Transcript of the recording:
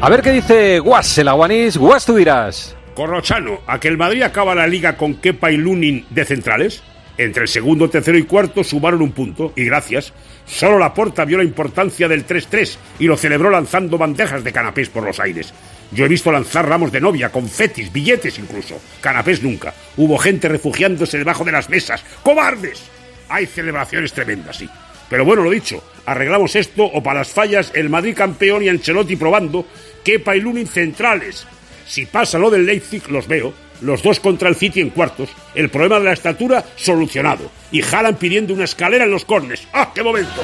A ver qué dice Guas, el aguanís. Guas, tú dirás. Corrochano, ¿a que el Madrid acaba la liga con Kepa y Lunin de centrales? Entre el segundo, tercero y cuarto sumaron un punto, y gracias. Solo la porta vio la importancia del 3-3 y lo celebró lanzando bandejas de canapés por los aires. Yo he visto lanzar ramos de novia, confetis, billetes incluso. Canapés nunca. Hubo gente refugiándose debajo de las mesas. ¡Cobardes! Hay celebraciones tremendas, sí. Pero bueno, lo dicho, arreglamos esto o para las fallas el Madrid campeón y Ancelotti probando Kepa y Lunin centrales. Si pasa lo del Leipzig, los veo. Los dos contra el City en cuartos. El problema de la estatura solucionado. Y jalan pidiendo una escalera en los cornes. ¡Ah, qué momento!